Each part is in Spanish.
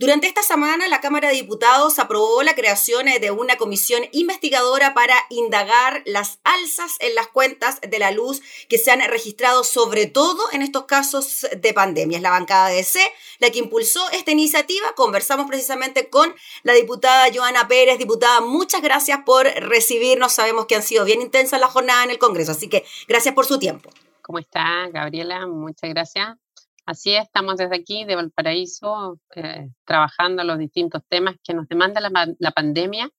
Durante esta semana, la Cámara de Diputados aprobó la creación de una comisión investigadora para indagar las alzas en las cuentas de la luz que se han registrado, sobre todo en estos casos de pandemia. Es la bancada de C la que impulsó esta iniciativa. Conversamos precisamente con la diputada Joana Pérez. Diputada, muchas gracias por recibirnos. Sabemos que han sido bien intensas la jornada en el Congreso, así que gracias por su tiempo. ¿Cómo está, Gabriela? Muchas gracias. Así es, estamos desde aquí, de Valparaíso, eh, trabajando los distintos temas que nos demanda la, pandemia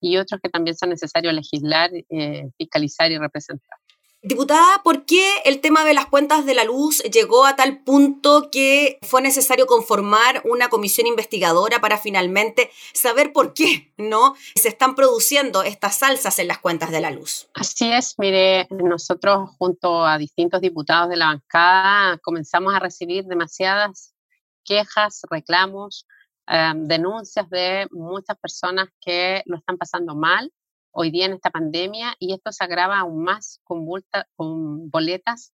y otros que también son necesarios legislar, eh, fiscalizar y representar. Diputada, ¿por qué el tema de las cuentas de la luz llegó a tal punto que fue necesario conformar una comisión investigadora para finalmente saber por qué no se están produciendo estas salsas en las cuentas de la luz? Así es, mire, nosotros junto a distintos diputados de la bancada comenzamos a recibir demasiadas quejas, reclamos, eh, denuncias de muchas personas que lo están pasando mal hoy día en esta pandemia y esto se agrava aún más con, boletas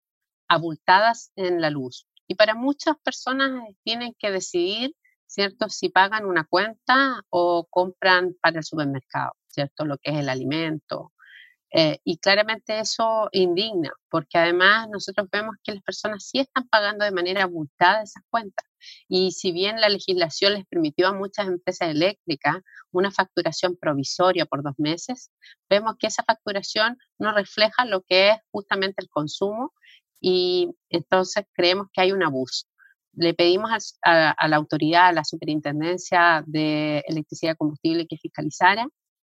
abultadas en la luz. Y para muchas personas tienen que decidir, ¿cierto?, si pagan una cuenta o compran para el supermercado, ¿cierto?, lo que es el alimento, eh, y claramente eso indigna, porque además nosotros vemos que las personas sí están pagando de manera abultada esas cuentas. Y si bien la legislación les permitió a muchas empresas eléctricas una facturación provisoria por dos meses, vemos que esa facturación no refleja lo que es justamente el consumo y entonces creemos que hay un abuso. Le pedimos a, a la autoridad, a la superintendencia de electricidad y combustible que fiscalizara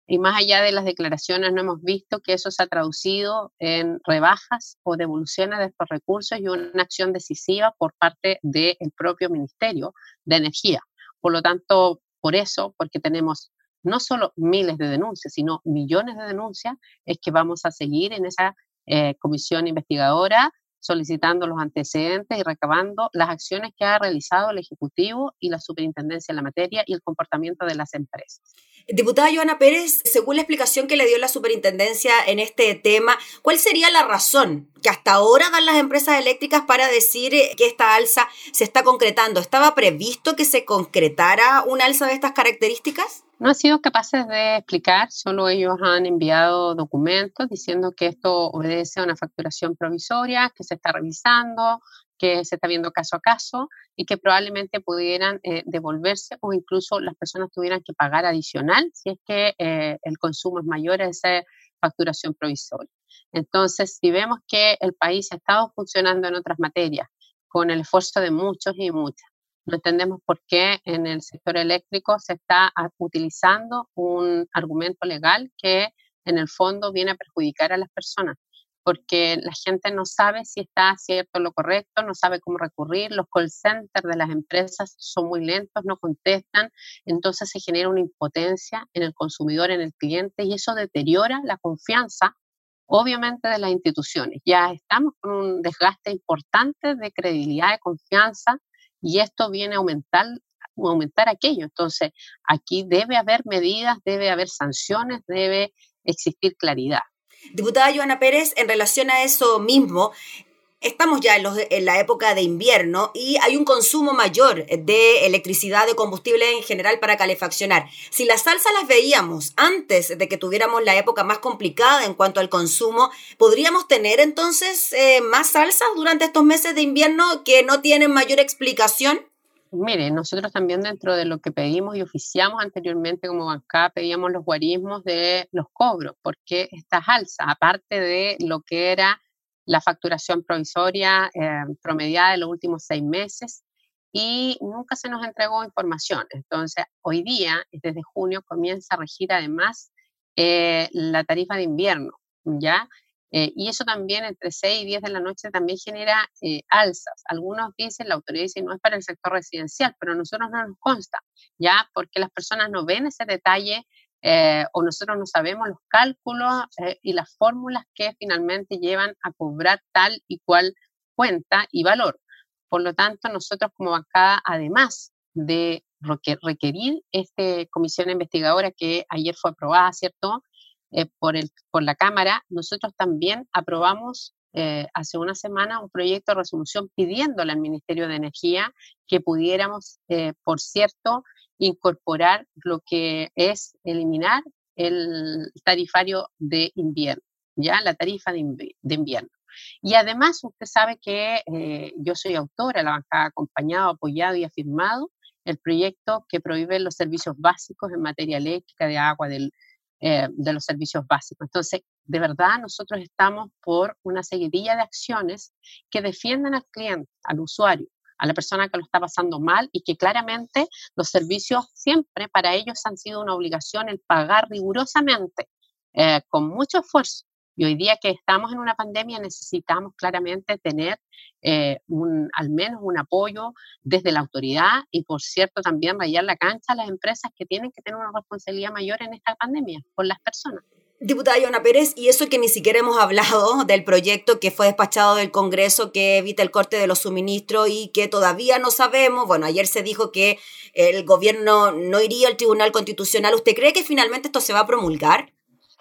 y más allá de las declaraciones, no hemos visto que eso se ha traducido en rebajas o devoluciones de estos recursos y una acción decisiva por parte del propio Ministerio de Energía. Por lo tanto, por eso, porque tenemos no solo miles de denuncias, sino millones de denuncias, es que vamos a seguir en esa eh, comisión investigadora solicitando los antecedentes y recabando las acciones que ha realizado el Ejecutivo y la Superintendencia en la materia y el comportamiento de las empresas. Diputada Joana Pérez, según la explicación que le dio la Superintendencia en este tema, ¿cuál sería la razón que hasta ahora dan las empresas eléctricas para decir que esta alza se está concretando? ¿Estaba previsto que se concretara una alza de estas características? No han sido capaces de explicar, solo ellos han enviado documentos diciendo que esto obedece a una facturación provisoria, que se está revisando, que se está viendo caso a caso y que probablemente pudieran eh, devolverse o incluso las personas tuvieran que pagar adicional si es que eh, el consumo es mayor a esa facturación provisoria. Entonces, si vemos que el país ha estado funcionando en otras materias con el esfuerzo de muchos y muchas, no entendemos por qué en el sector eléctrico se está utilizando un argumento legal que en el fondo viene a perjudicar a las personas, porque la gente no sabe si está cierto lo correcto, no sabe cómo recurrir, los call centers de las empresas son muy lentos, no contestan, entonces se genera una impotencia en el consumidor, en el cliente, y eso deteriora la confianza obviamente de las instituciones. Ya estamos con un desgaste importante de credibilidad, de confianza y esto viene a aumentar, aumentar aquello. Entonces, aquí debe haber medidas, debe haber sanciones, debe existir claridad. Diputada Joana Pérez, en relación a eso mismo, Estamos ya en, en, la época de invierno y hay un consumo mayor de electricidad, de combustible en general para calefaccionar. Si las salsas las veíamos antes de que tuviéramos la época más complicada en cuanto al consumo, ¿podríamos tener entonces eh, más salsas durante estos meses de invierno que no tienen mayor explicación? Mire, nosotros también dentro de lo que pedimos y oficiamos anteriormente como bancada, pedíamos los guarismos de los cobros, porque estas alzas, aparte de lo que era la facturación provisoria eh, promediada de los últimos seis meses y nunca se nos entregó información. Entonces, hoy día, desde junio, comienza a regir además eh, la tarifa de invierno, ¿ya? Eh, y eso también entre 6 y 10 de la noche también genera alzas. Algunos dicen, la autoridad dice, no es para el sector residencial, pero a nosotros no nos consta, ¿ya? Porque las personas no ven ese detalle eh, o nosotros no sabemos los cálculos eh, y las fórmulas que finalmente llevan a cobrar tal y cual cuenta y valor. Por lo tanto, nosotros como bancada, además de requerir esta comisión investigadora que ayer fue aprobada, ¿cierto? Eh, por, el, por la Cámara, nosotros también aprobamos hace una semana un proyecto de resolución pidiéndole al Ministerio de Energía que pudiéramos, por cierto, incorporar lo que es eliminar el tarifario de invierno, ya la tarifa de, invierno. Y además, usted sabe que eh, yo soy autora, la bancada acompañado, apoyado y afirmado el proyecto que prohíbe los servicios básicos en materia eléctrica, de agua, del, eh, de los servicios básicos. Entonces, de verdad, nosotros estamos por una seguidilla de acciones que defiendan al cliente, al usuario, a la persona que lo está pasando mal y que claramente los servicios siempre para ellos han sido una obligación el pagar rigurosamente, eh, con mucho esfuerzo. Y hoy día que estamos en una pandemia necesitamos claramente tener eh, un, al menos un apoyo desde la autoridad y, por cierto, también rayar la cancha a las empresas que tienen que tener una responsabilidad mayor en esta pandemia con las personas. Diputada Joana Pérez, y eso que ni siquiera hemos hablado del proyecto que fue despachado del Congreso que evita el corte de los suministros y que todavía no sabemos, bueno, ayer se dijo que el gobierno no iría al Tribunal Constitucional. ¿Usted cree que finalmente esto se va a promulgar?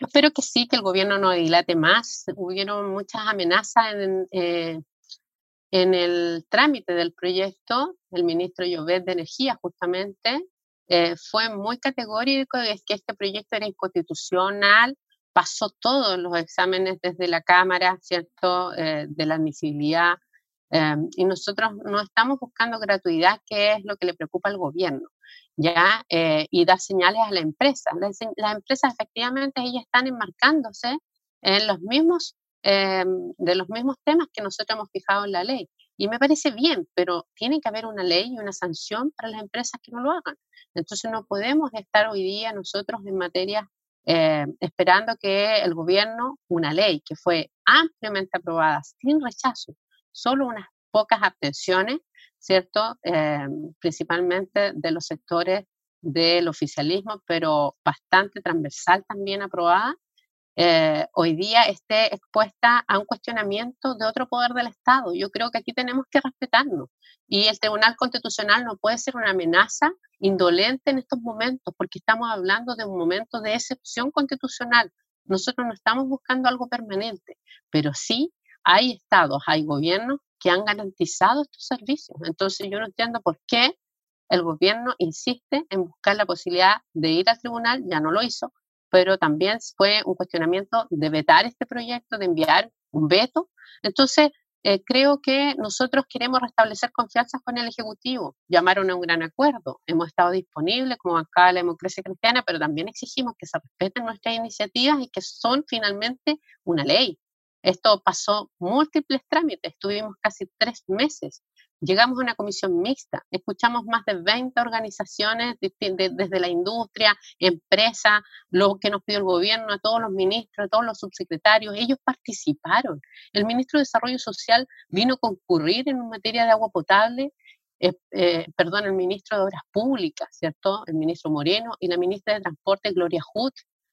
espero que sí, que el gobierno no dilate más. Hubieron muchas amenazas en, eh, en el trámite del proyecto. El ministro Llovet de Energía, justamente, eh, fue muy categórico de que este proyecto era inconstitucional. Pasó todos los exámenes desde la Cámara, ¿cierto?, eh, de la admisibilidad. y nosotros no estamos buscando gratuidad, que es lo que le preocupa al gobierno. ¿ya? Eh, y dar señales a la empresa. Las, empresas efectivamente ellas están enmarcándose en los mismos, eh, de los mismos temas que nosotros hemos fijado en la ley. Y me parece bien, pero tiene que haber una ley y una sanción para las empresas que no lo hagan. Entonces no podemos estar hoy día nosotros en materia eh, esperando que el gobierno, una ley que fue ampliamente aprobada sin rechazo, solo unas pocas abstenciones, ¿cierto? Eh, principalmente de los sectores del oficialismo, pero bastante transversal también aprobada, eh, hoy día esté expuesta a un cuestionamiento de otro poder del Estado. Yo creo que aquí tenemos que respetarnos y el Tribunal Constitucional no puede ser una amenaza indolente en estos momentos, porque estamos hablando de un momento de excepción constitucional. Nosotros no estamos buscando algo permanente, pero sí hay estados, hay gobiernos que han garantizado estos servicios. Entonces yo no entiendo por qué el gobierno insiste en buscar la posibilidad de ir al tribunal, ya no lo hizo, pero también fue un cuestionamiento de vetar este proyecto, de enviar un veto. Entonces, eh, creo que nosotros queremos restablecer confianza con el Ejecutivo. Llamaron a un gran acuerdo. Hemos estado disponibles como acá la democracia cristiana, pero también exigimos que se respeten nuestras iniciativas y que son finalmente una ley. Esto pasó múltiples trámites, estuvimos casi tres meses. Llegamos a una comisión mixta, escuchamos más de 20 organizaciones desde la industria, empresa, lo que nos pidió el gobierno, a todos los ministros, a todos los subsecretarios, ellos participaron. El ministro de Desarrollo Social vino a concurrir en materia de agua potable, eh, eh, perdón, el ministro de Obras Públicas, ¿cierto? El ministro Moreno y la ministra de Transporte, Gloria Hood,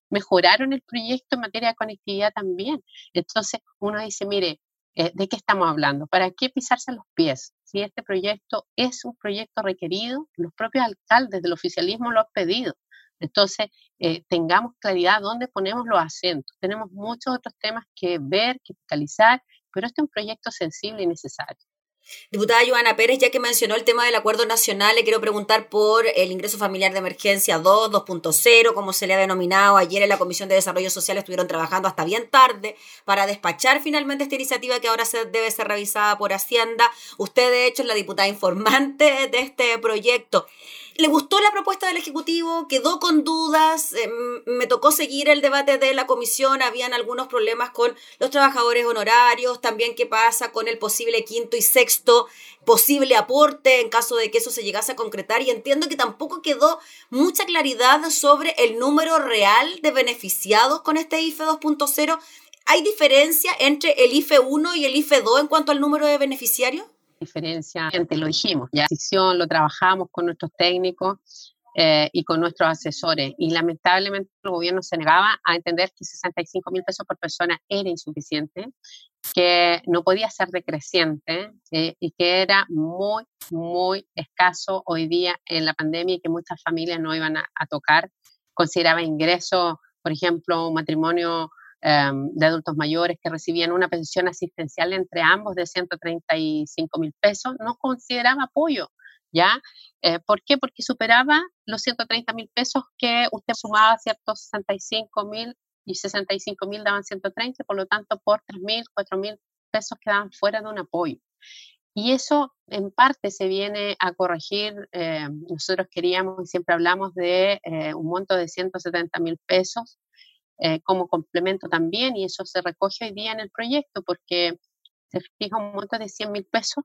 mejoraron el proyecto en materia de conectividad también. Entonces uno dice, mire, eh, ¿de qué estamos hablando? ¿Para qué pisarse los pies? Si este proyecto es un proyecto requerido, los propios alcaldes del oficialismo lo han pedido. Entonces, eh, tengamos claridad dónde ponemos los acentos. Tenemos muchos otros temas que ver, que fiscalizar, pero este es un proyecto sensible y necesario. Diputada Joana Pérez, ya que mencionó el tema del acuerdo nacional, le quiero preguntar por el ingreso familiar de emergencia 2, 2.0, como se le ha denominado. Ayer en la Comisión de Desarrollo Social estuvieron trabajando hasta bien tarde para despachar finalmente esta iniciativa que ahora debe ser revisada por Hacienda. Usted, de hecho, es la diputada informante de este proyecto. ¿Le gustó la propuesta del Ejecutivo? ¿Quedó con dudas? Eh, me tocó seguir el debate de la comisión. Habían algunos problemas con los trabajadores honorarios. También qué pasa con el posible quinto y sexto posible aporte en caso de que eso se llegase a concretar. Y entiendo que tampoco quedó mucha claridad sobre el número real de beneficiados con este IFE 2.0. ¿Hay diferencia entre el IFE 1 y el IFE 2 en cuanto al número de beneficiarios? Diferencia, antes lo dijimos, ya decisión lo trabajamos con nuestros técnicos eh, y con nuestros asesores. Y lamentablemente el gobierno se negaba a entender que 65 mil pesos por persona era insuficiente, que no podía ser decreciente eh, y que era muy, muy escaso hoy día en la pandemia y que muchas familias no iban a, tocar. Consideraba ingreso, por ejemplo, un matrimonio de adultos mayores que recibían una pensión asistencial entre ambos de 135 mil pesos, no consideraba apoyo, ¿ya? Eh, ¿Por qué? Porque superaba los 130 mil pesos que usted sumaba, ¿cierto? 65 mil y 65 mil daban 130, por lo tanto, por 3 mil, 4 mil pesos quedaban fuera de un apoyo. Y eso en parte se viene a corregir. Eh, nosotros queríamos y siempre hablamos de eh, un monto de 170 mil pesos eh, como complemento también, y eso se recoge hoy día en el proyecto porque se fija un monto de 100 mil pesos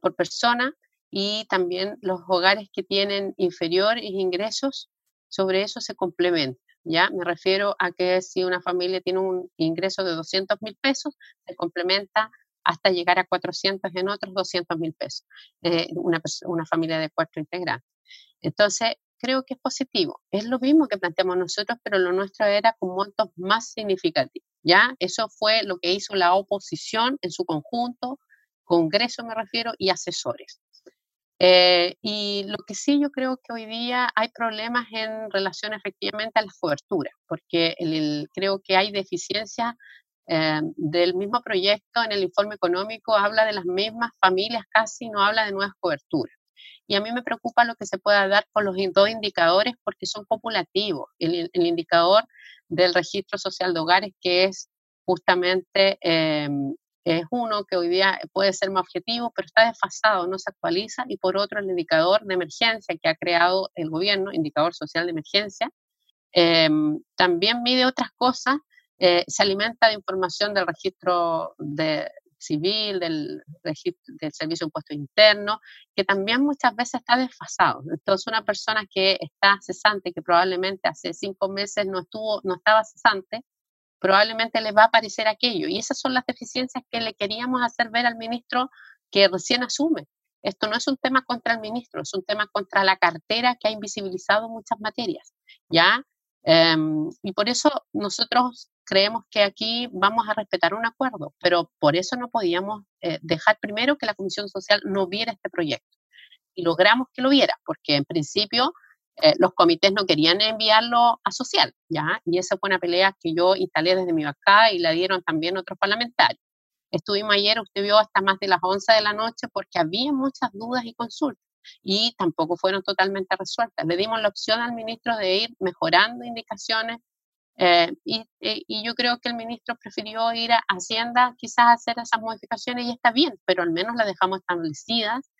por persona y también los hogares que tienen inferiores ingresos, sobre eso se complementa. ¿ya? Me refiero a que si una familia tiene un ingreso de 200 mil pesos, se complementa hasta llegar a 400 en otros 200 mil pesos, eh, una, una familia de cuatro integrantes. Entonces, creo que es positivo. Es lo mismo que planteamos nosotros, pero lo nuestro era con montos más significativos. ¿ya? Eso fue lo que hizo la oposición en su conjunto, Congreso me refiero, y asesores. Eh, y lo que sí yo creo que hoy día hay problemas en relación efectivamente a la cobertura, porque creo que hay deficiencias eh, del mismo proyecto en el informe económico, habla de las mismas familias casi, no habla de nuevas coberturas. Y a mí me preocupa lo que se pueda dar con los dos indicadores porque son populativos. El, indicador del registro social de hogares, que es justamente eh, es uno que hoy día puede ser más objetivo, pero está desfasado, no se actualiza, y por otro el indicador de emergencia que ha creado el gobierno, indicador social de emergencia, em, también mide otras cosas, eh, se alimenta de información del registro de, civil, del, del servicio de impuestos internos, que también muchas veces está desfasado. Entonces, una persona que está cesante, que probablemente hace cinco meses no estuvo, no estaba cesante, probablemente le va a aparecer aquello. Y esas son las deficiencias que le queríamos hacer ver al ministro que recién asume. Esto no es un tema contra el ministro, es un tema contra la cartera que ha invisibilizado muchas materias, ¿ya? Em, y por eso nosotros creemos que aquí vamos a respetar un acuerdo, pero por eso no podíamos eh, dejar primero que la Comisión Social no viera este proyecto. Y logramos que lo viera, porque en principio eh, los comités no querían enviarlo a social, ¿ya? Y esa fue una pelea que yo instalé desde mi bancada y la dieron también otros parlamentarios. Estuvimos ayer, usted vio hasta más de las 11 de la noche porque había muchas dudas y consultas y tampoco fueron totalmente resueltas. Le dimos la opción al ministro de ir mejorando indicaciones eh, y, eh, y, yo creo que el ministro prefirió ir a Hacienda quizás a hacer esas modificaciones y está bien, pero al menos las dejamos establecidas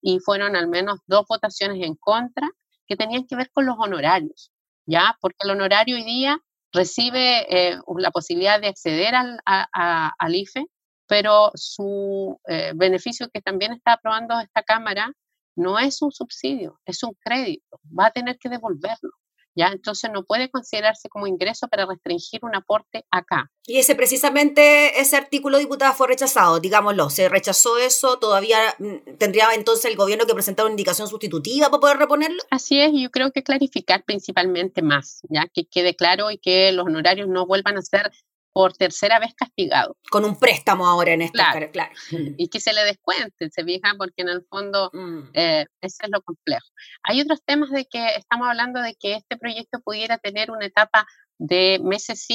y fueron al menos dos votaciones en contra que tenían que ver con los honorarios, ¿ya? Porque el honorario hoy día recibe eh, la posibilidad de acceder al, al IFE, pero su eh, beneficio que también está aprobando esta Cámara no es un subsidio, es un crédito, va a tener que devolverlo. ¿Ya? Entonces no puede considerarse como ingreso para restringir un aporte acá. Y ese precisamente, ese artículo, diputada, fue rechazado, digámoslo, se rechazó eso, todavía mm, tendría entonces el gobierno que presentar una indicación sustitutiva para poder reponerlo. Así es, yo creo que clarificar principalmente más, ya que quede claro y que los honorarios no vuelvan a ser por tercera vez castigado. Con un préstamo ahora en esta, claro. claro. Y que se le descuente, se fija, porque en el fondo mm. eh, eso es lo complejo. Hay otros temas de que estamos hablando de que este proyecto pudiera tener una etapa de meses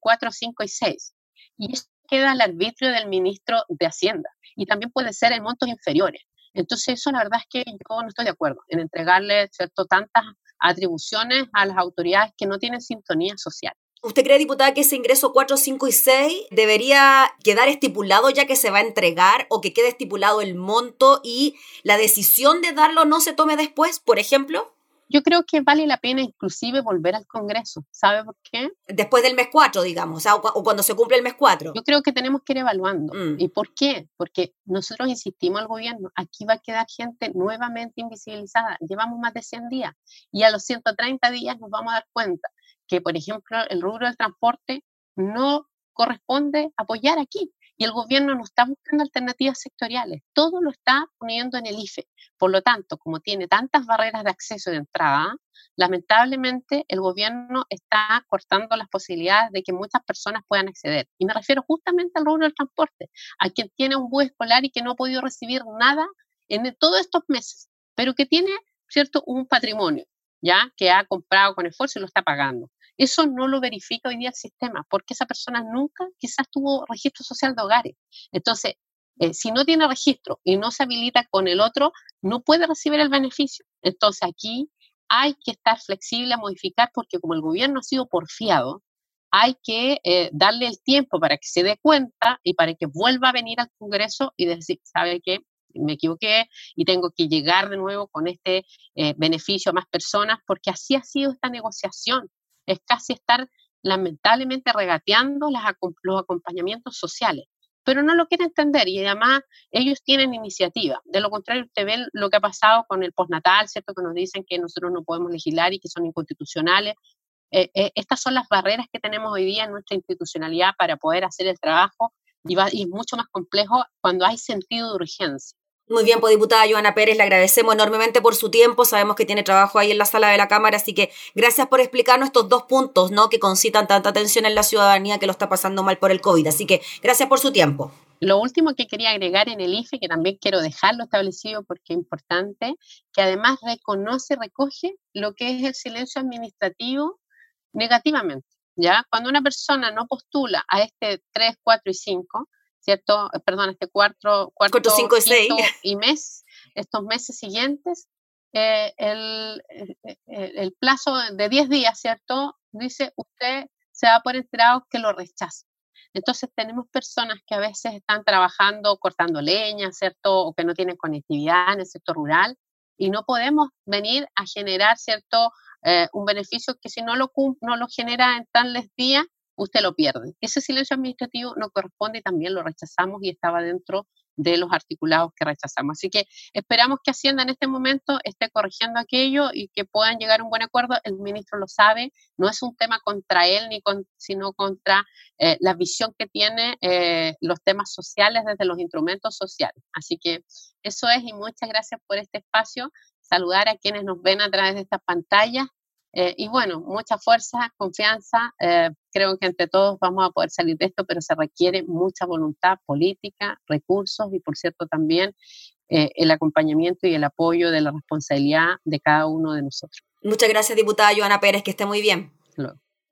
4, 5 eh, y 6. Y eso queda al arbitrio del ministro de Hacienda. Y también puede ser en montos inferiores. Entonces, eso la verdad es que yo no estoy de acuerdo en entregarle ¿cierto? tantas atribuciones a las autoridades que no tienen sintonía social. ¿Usted cree, diputada, que ese ingreso 4, 5 y 6 debería quedar estipulado ya que se va a entregar o que quede estipulado el monto y la decisión de darlo no se tome después, por ejemplo? Yo creo que vale la pena inclusive volver al Congreso. ¿Sabe por qué? Después del mes 4, digamos, o, cuando se cumple el mes 4. Yo creo que tenemos que ir evaluando. Mm. ¿Y por qué? Porque nosotros insistimos al gobierno, aquí va a quedar gente nuevamente invisibilizada. Llevamos más de 100 días y a los 130 días nos vamos a dar cuenta que, por ejemplo, el rubro del transporte no corresponde apoyar aquí. Y el gobierno no está buscando alternativas sectoriales, todo lo está poniendo en el IFE. Por lo tanto, como tiene tantas barreras de acceso de entrada, lamentablemente el gobierno está cortando las posibilidades de que muchas personas puedan acceder. Y me refiero justamente al rubro del transporte, a quien tiene un bus escolar y que no ha podido recibir nada en todos estos meses, pero que tiene, ¿cierto?, un patrimonio, ¿ya? Que ha comprado con esfuerzo y lo está pagando Eso no lo verifica hoy día el sistema, porque esa persona nunca quizás tuvo registro social de hogares. Entonces, eh, si no tiene registro y no se habilita con el otro, no puede recibir el beneficio. Entonces, aquí hay que estar flexible a modificar porque como el gobierno ha sido porfiado, hay que eh, darle el tiempo para que se dé cuenta y para que vuelva a venir al Congreso y decir, ¿sabe qué? Me equivoqué y tengo que llegar de nuevo con este eh, beneficio a más personas, porque así ha sido esta negociación. Es casi estar lamentablemente regateando los acompañamientos sociales pero no lo quiere entender y además ellos tienen iniciativa. De lo contrario, usted ve lo que ha pasado con el postnatal, ¿cierto? Que nos dicen que nosotros no podemos legislar y que son inconstitucionales. Eh, eh, estas son las barreras que tenemos hoy día en nuestra institucionalidad para poder hacer el trabajo y, y es mucho más complejo cuando hay sentido de urgencia. Muy bien, pues diputada Joana Pérez, le agradecemos enormemente por su tiempo. Sabemos que tiene trabajo ahí en la sala de la Cámara, así que gracias por explicarnos estos dos puntos, ¿no? Que concitan tanta atención en la ciudadanía que lo está pasando mal por el COVID. Así que gracias por su tiempo. Lo último que quería agregar en el IFE, que también quiero dejarlo establecido porque es importante, que además reconoce, recoge lo que es el silencio administrativo negativamente. ¿ya? Cuando una persona no postula a este 3, 4 y 5, ¿cierto? Eh, perdón, este cuarto, cuarto, cinco, seis. y mes, estos meses siguientes, eh, el, eh, el, plazo de 10 días, ¿cierto? Dice, usted se va por enterado que lo rechaza. Entonces tenemos personas que a veces están trabajando cortando leña, ¿cierto? O que no tienen conectividad en el sector rural y no podemos venir a generar, ¿cierto? un beneficio que si no lo, no lo genera en tales días, usted lo pierde. Ese silencio administrativo no corresponde y también lo rechazamos y estaba dentro de los articulados que rechazamos. Así que esperamos que Hacienda en este momento esté corrigiendo aquello y que puedan llegar a un buen acuerdo. El ministro lo sabe, no es un tema contra él, ni sino contra eh, la visión que tiene eh, los temas sociales desde los instrumentos sociales. Así que eso es y muchas gracias por este espacio. Saludar a quienes nos ven a través de estas pantallas eh, y bueno, mucha fuerza, confianza. Creo que entre todos vamos a poder salir de esto, pero se requiere mucha voluntad política, recursos y, por cierto, también eh, el acompañamiento y el apoyo de la responsabilidad de cada uno de nosotros. Muchas gracias, diputada Joana Pérez, que esté muy bien.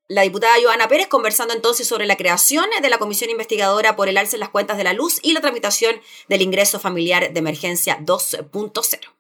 La diputada Joana Pérez conversando entonces sobre la creación de la comisión investigadora por el alce en las cuentas de la luz y la tramitación del ingreso familiar de emergencia 2.0.